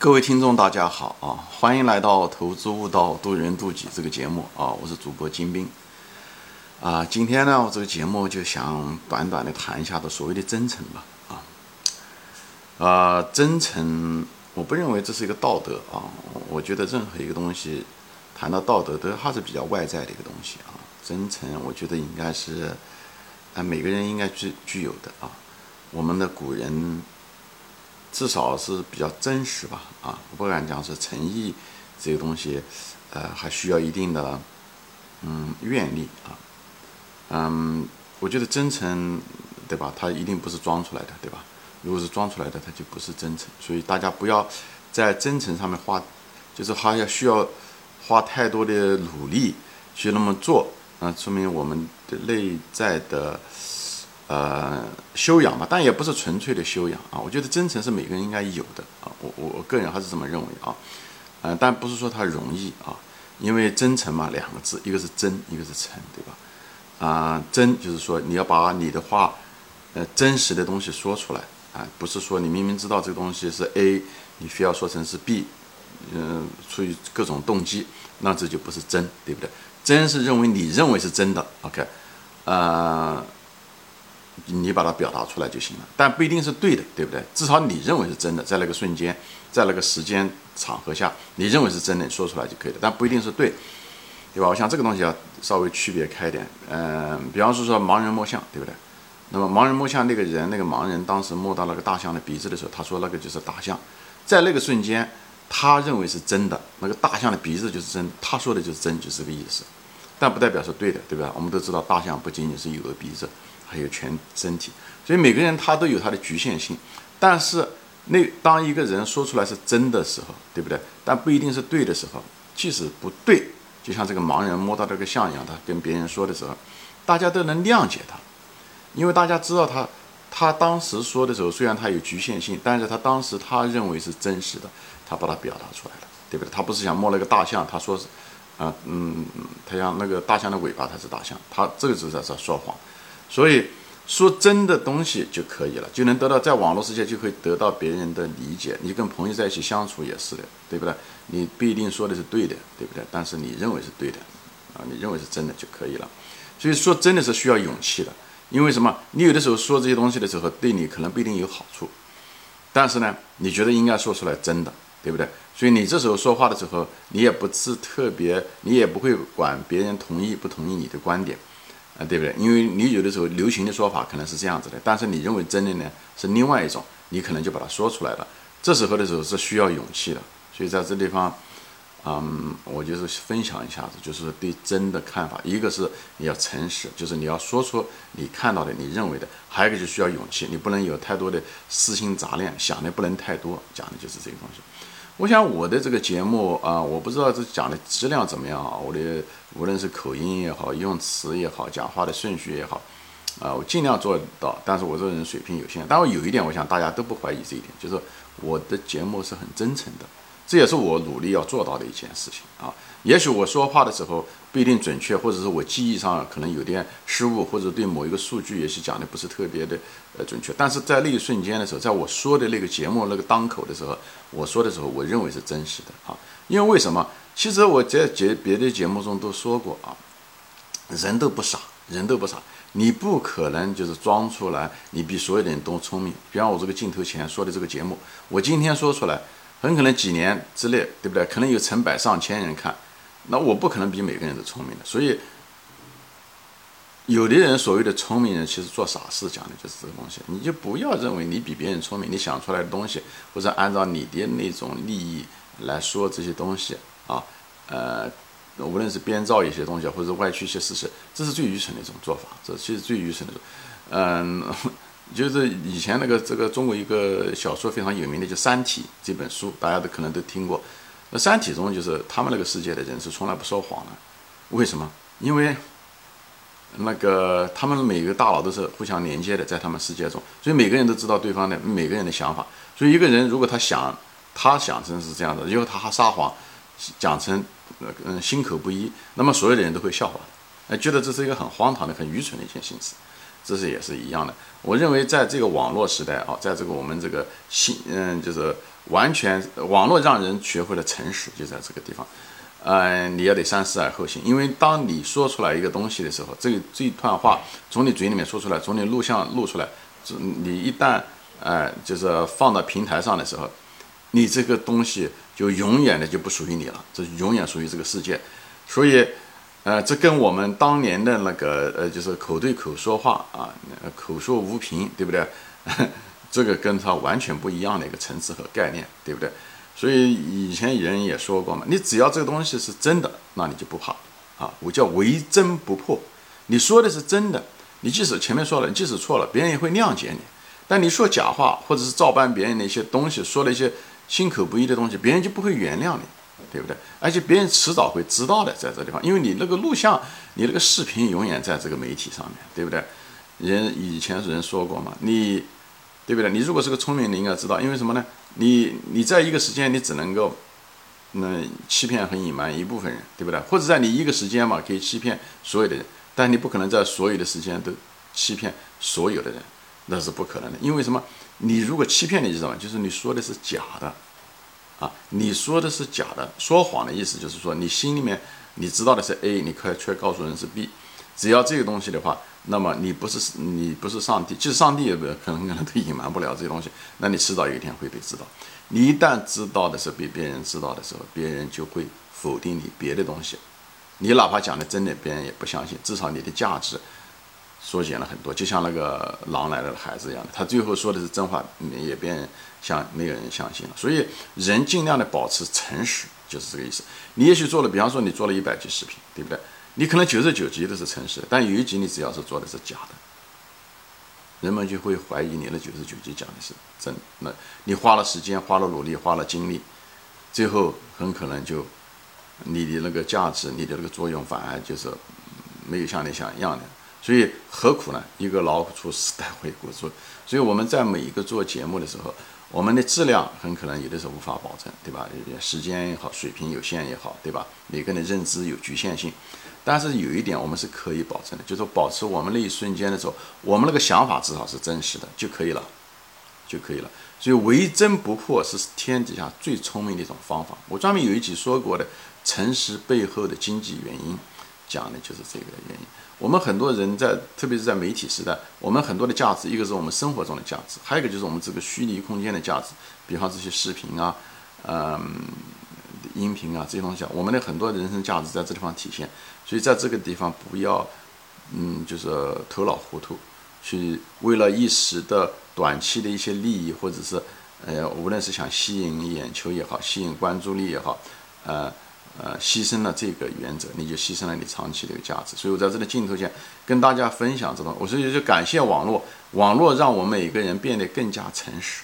各位听众，大家好啊！欢迎来到《投资悟道，渡人渡己》这个节目啊！我是主播金兵啊。今天呢，我这个节目就想短短的谈一下的所谓的真诚吧啊啊！真诚，我不认为这是一个道德啊。我觉得任何一个东西谈到道德，都还是比较外在的一个东西啊。真诚，我觉得应该是啊每个人应该具具有的啊。我们的古人。至少是比较真实吧，啊，我不敢讲是诚意这个东西，呃，还需要一定的，嗯，愿力啊，嗯，我觉得真诚，对吧？它一定不是装出来的，对吧？如果是装出来的，它就不是真诚。所以大家不要在真诚上面花，就是还要需要花太多的努力去那么做，啊，说明我们的内在的。呃，修养嘛，但也不是纯粹的修养啊。我觉得真诚是每个人应该有的啊。我我个人还是这么认为啊。嗯，但不是说它容易啊，因为真诚嘛，两个字，一个是真，一个是诚，对吧？啊，真就是说你要把你的话，呃，真实的东西说出来啊，不是说你明明知道这个东西是 A，你非要说成是 B，嗯，出于各种动机，那这就不是真，对不对？真是认为你认为是真的，OK，呃。你把它表达出来就行了，但不一定是对的，对不对？至少你认为是真的，在那个瞬间，在那个时间场合下，你认为是真的，你说出来就可以了，但不一定是对，对吧？我想这个东西要稍微区别开一点。嗯，比方说说盲人摸象，对不对？那么盲人摸象那个人，那个盲人当时摸到那个大象的鼻子的时候，他说那个就是大象，在那个瞬间，他认为是真的，那个大象的鼻子就是真，他说的就是真，就是这个意思，但不代表是对的，对吧？我们都知道大象不仅仅是有个鼻子。还有全身体，所以每个人他都有他的局限性，但是那当一个人说出来是真的时候，对不对？但不一定是对的时候，即使不对，就像这个盲人摸到这个象一样，他跟别人说的时候，大家都能谅解他，因为大家知道他，他当时说的时候，虽然他有局限性，但是他当时他认为是真实的，他把它表达出来了，对不对？他不是想摸了个大象，他说是，啊，嗯，他像那个大象的尾巴，它是大象，他这个是在说谎。所以说真的东西就可以了，就能得到在网络世界就可以得到别人的理解。你跟朋友在一起相处也是的，对不对？你不一定说的是对的，对不对？但是你认为是对的，啊，你认为是真的就可以了。所以说真的是需要勇气的，因为什么？你有的时候说这些东西的时候，对你可能不一定有好处，但是呢，你觉得应该说出来真的，对不对？所以你这时候说话的时候，你也不是特别，你也不会管别人同意不同意你的观点。啊，对不对？因为你有的时候流行的说法可能是这样子的，但是你认为真的呢是另外一种，你可能就把它说出来了。这时候的时候是需要勇气的，所以在这地方，嗯，我就是分享一下子，就是对真的看法。一个是你要诚实，就是你要说出你看到的、你认为的；还有一个就需要勇气，你不能有太多的私心杂念，想的不能太多，讲的就是这个东西。我想我的这个节目啊，我不知道这讲的质量怎么样啊。我的无论是口音也好，用词也好，讲话的顺序也好，啊，我尽量做到。但是我这个人水平有限，但我有一点，我想大家都不怀疑这一点，就是我的节目是很真诚的。这也是我努力要做到的一件事情啊。也许我说话的时候不一定准确，或者是我记忆上可能有点失误，或者对某一个数据也许讲的不是特别的呃准确。但是在那一瞬间的时候，在我说的那个节目那个当口的时候，我说的时候，我认为是真实的啊。因为为什么？其实我在节别的节目中都说过啊，人都不傻，人都不傻，你不可能就是装出来你比所有的人都聪明。比方我这个镜头前说的这个节目，我今天说出来。很可能几年之内，对不对？可能有成百上千人看，那我不可能比每个人都聪明的。所以，有的人所谓的聪明人，其实做傻事，讲的就是这个东西。你就不要认为你比别人聪明，你想出来的东西，或者按照你的那种利益来说这些东西啊，呃，无论是编造一些东西，或者歪曲一些事实，这是最愚蠢的一种做法。这其实最愚蠢的，嗯。就是以前那个这个中国一个小说非常有名的，就《三体》这本书，大家都可能都听过。那《三体》中就是他们那个世界的人是从来不说谎的，为什么？因为那个他们每个大脑都是互相连接的，在他们世界中，所以每个人都知道对方的每个人的想法。所以一个人如果他想他想成是这样的，以后他还撒谎，讲成嗯心口不一，那么所有的人都会笑话，哎，觉得这是一个很荒唐的、很愚蠢的一件事情。这是也是一样的。我认为在这个网络时代啊，在这个我们这个信嗯，就是完全网络让人学会了诚实，就在这个地方。嗯，你要得三思而后行，因为当你说出来一个东西的时候，这这一段话从你嘴里面说出来，从你录像录出来，你一旦呃就是放到平台上的时候，你这个东西就永远的就不属于你了，这永远属于这个世界。所以，呃，这跟我们当年的那个呃，就是口对口说话啊，口说无凭，对不对？这个跟它完全不一样的一个层次和概念，对不对？所以以前人也说过嘛，你只要这个东西是真的，那你就不怕啊。我叫唯真不破，你说的是真的，你即使前面说了，即使错了，别人也会谅解你。但你说假话，或者是照搬别人的一些东西，说了一些心口不一的东西，别人就不会原谅你，对不对？而且别人迟早会知道的，在这地方，因为你那个录像，你那个视频永远在这个媒体上面，对不对？人以前人说过嘛，你。对不对？你如果是个聪明，你应该知道，因为什么呢？你你在一个时间，你只能够，那欺骗和隐瞒一部分人，对不对？或者在你一个时间嘛，可以欺骗所有的人，但你不可能在所有的时间都欺骗所有的人，那是不可能的。因为什么？你如果欺骗你知道吗？就是你说的是假的，啊，你说的是假的。说谎的意思就是说，你心里面你知道的是 A，你可却告诉人是 B。只要这个东西的话，那么你不是你不是上帝，即使上帝也不可能可能都隐瞒不了这些东西。那你迟早有一天会被知道。你一旦知道的是被别人知道的时候，别人就会否定你别的东西。你哪怕讲的真的，别人也不相信。至少你的价值缩减了很多。就像那个狼来了的孩子一样的，他最后说的是真话，也变像没有人相信了。所以人尽量的保持诚实，就是这个意思。你也许做了，比方说你做了一百集视频，对不对？你可能九十九集都是诚实，但有一集你只要是做的是假的，人们就会怀疑你的九十九集讲的是真。那你花了时间、花了努力、花了精力，最后很可能就你的那个价值、你的那个作用反而就是没有像你想一样的。所以何苦呢？一个老虎出屎，带回锅做。所以我们在每一个做节目的时候，我们的质量很可能有的时候无法保证，对吧？时间也好，水平有限也好，对吧？每个人的认知有局限性。但是有一点我们是可以保证的，就是保持我们那一瞬间的时候，我们那个想法至少是真实的就可以了，就可以了。所以唯真不破是天底下最聪明的一种方法。我专门有一集说过的诚实背后的经济原因，讲的就是这个原因。我们很多人在，特别是在媒体时代，我们很多的价值，一个是我们生活中的价值，还有一个就是我们这个虚拟空间的价值，比方这些视频啊，嗯。音频啊，这些东西啊，我们的很多人生价值在这地方体现，所以在这个地方不要，嗯，就是头脑糊涂，去为了一时的短期的一些利益，或者是，呃，无论是想吸引眼球也好，吸引关注力也好，呃呃，牺牲了这个原则，你就牺牲了你长期的一个价值。所以我在这个镜头前跟大家分享这种，我所以就感谢网络，网络让我们每个人变得更加诚实。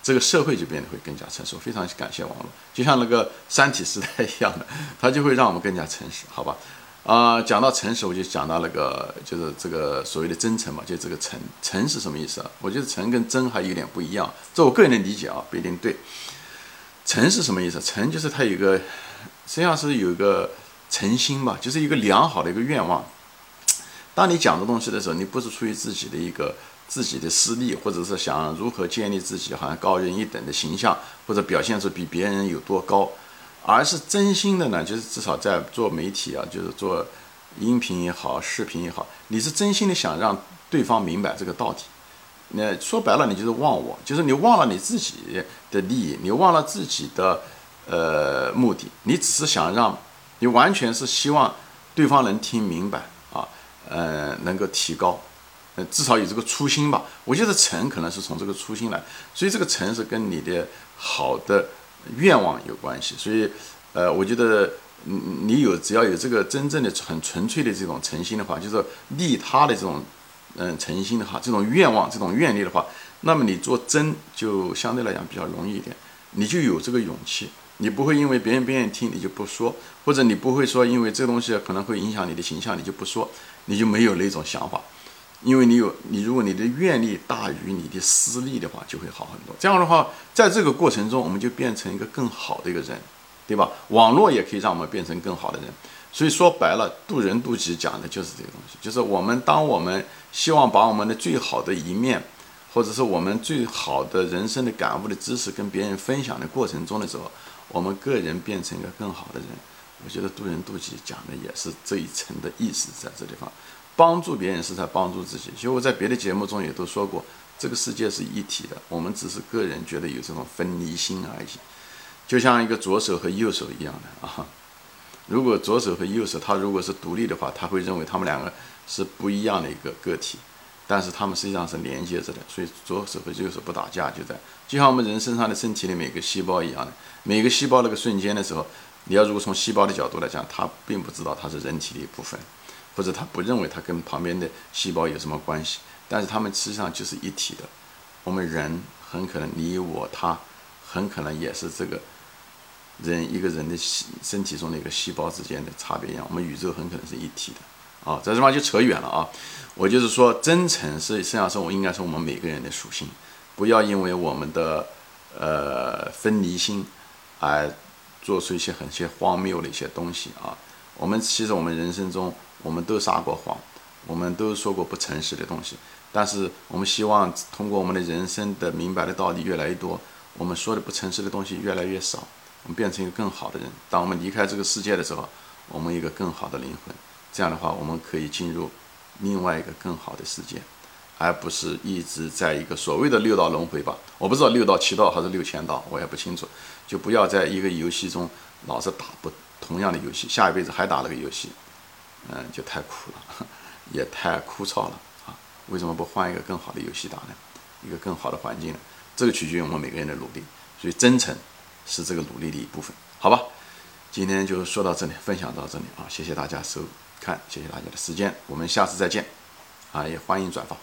这个社会就变得会更加成熟，非常感谢网络，就像那个三体时代一样的，它就会让我们更加诚实，好吧？啊，讲到诚实，我就讲到那个，就是这个所谓的真诚嘛，就这个诚，诚是什么意思啊？我觉得诚跟真还有点不一样，这我个人的理解啊，不一定对。诚是什么意思？诚就是它有个，实际上是有一个诚心吧，就是一个良好的一个愿望。当你讲的东西的时候，你不是出于自己的一个。自己的私利，或者是想如何建立自己好像高人一等的形象，或者表现出比别人有多高，而是真心的呢？就是至少在做媒体啊，就是做音频也好，视频也好，你是真心的想让对方明白这个道理。那说白了，你就是忘我，就是你忘了你自己的利益，你忘了自己的呃目的，你只是想让，你完全是希望对方能听明白啊，呃，能够提高。呃至少有这个初心吧，我觉得诚可能是从这个初心来，所以这个诚是跟你的好的愿望有关系。所以，呃，我觉得你你有只要有这个真正的很纯粹的这种诚心的话，就是利他的这种嗯诚心的话，这种愿望、这种愿力的话，那么你做真就相对来讲比较容易一点，你就有这个勇气，你不会因为别人不愿意听你就不说，或者你不会说因为这东西可能会影响你的形象你就不说，你就没有那种想法。因为你有你，如果你的愿力大于你的私利的话，就会好很多。这样的话，在这个过程中，我们就变成一个更好的一个人，对吧？网络也可以让我们变成更好的人。所以说白了，渡人渡己讲的就是这个东西，就是我们当我们希望把我们的最好的一面，或者是我们最好的人生的感悟的知识跟别人分享的过程中的时候，我们个人变成一个更好的人。我觉得渡人渡己讲的也是这一层的意思，在这地方，帮助别人是在帮助自己。其实我在别的节目中也都说过，这个世界是一体的，我们只是个人觉得有这种分离心而已，就像一个左手和右手一样的啊。如果左手和右手他如果是独立的话，他会认为他们两个是不一样的一个个体，但是他们实际上是连接着的。所以左手和右手不打架，就在就像我们人身上的身体的每个细胞一样的，每个细胞那个瞬间的时候。你要如果从细胞的角度来讲，它并不知道它是人体的一部分，或者它不认为它跟旁边的细胞有什么关系，但是它们实际上就是一体的。我们人很可能你我他，很可能也是这个人一个人的细身体中的一个细胞之间的差别一样。我们宇宙很可能是一体的啊，这地方就扯远了啊。我就是说，真诚是实际上是我应该是我们每个人的属性，不要因为我们的呃分离心而。做出一些很些荒谬的一些东西啊！我们其实我们人生中，我们都撒过谎，我们都说过不诚实的东西。但是我们希望通过我们的人生的明白的道理越来越多，我们说的不诚实的东西越来越少，我们变成一个更好的人。当我们离开这个世界的时候，我们一个更好的灵魂。这样的话，我们可以进入另外一个更好的世界，而不是一直在一个所谓的六道轮回吧？我不知道六道、七道还是六千道，我也不清楚。就不要在一个游戏中老是打不同样的游戏，下一辈子还打那个游戏，嗯，就太苦了，也太枯燥了啊！为什么不换一个更好的游戏打呢？一个更好的环境呢？这个取决于我们每个人的努力，所以真诚是这个努力的一部分，好吧？今天就说到这里，分享到这里啊！谢谢大家收看谢谢大家的时间我们下次再见。啊也欢迎转发。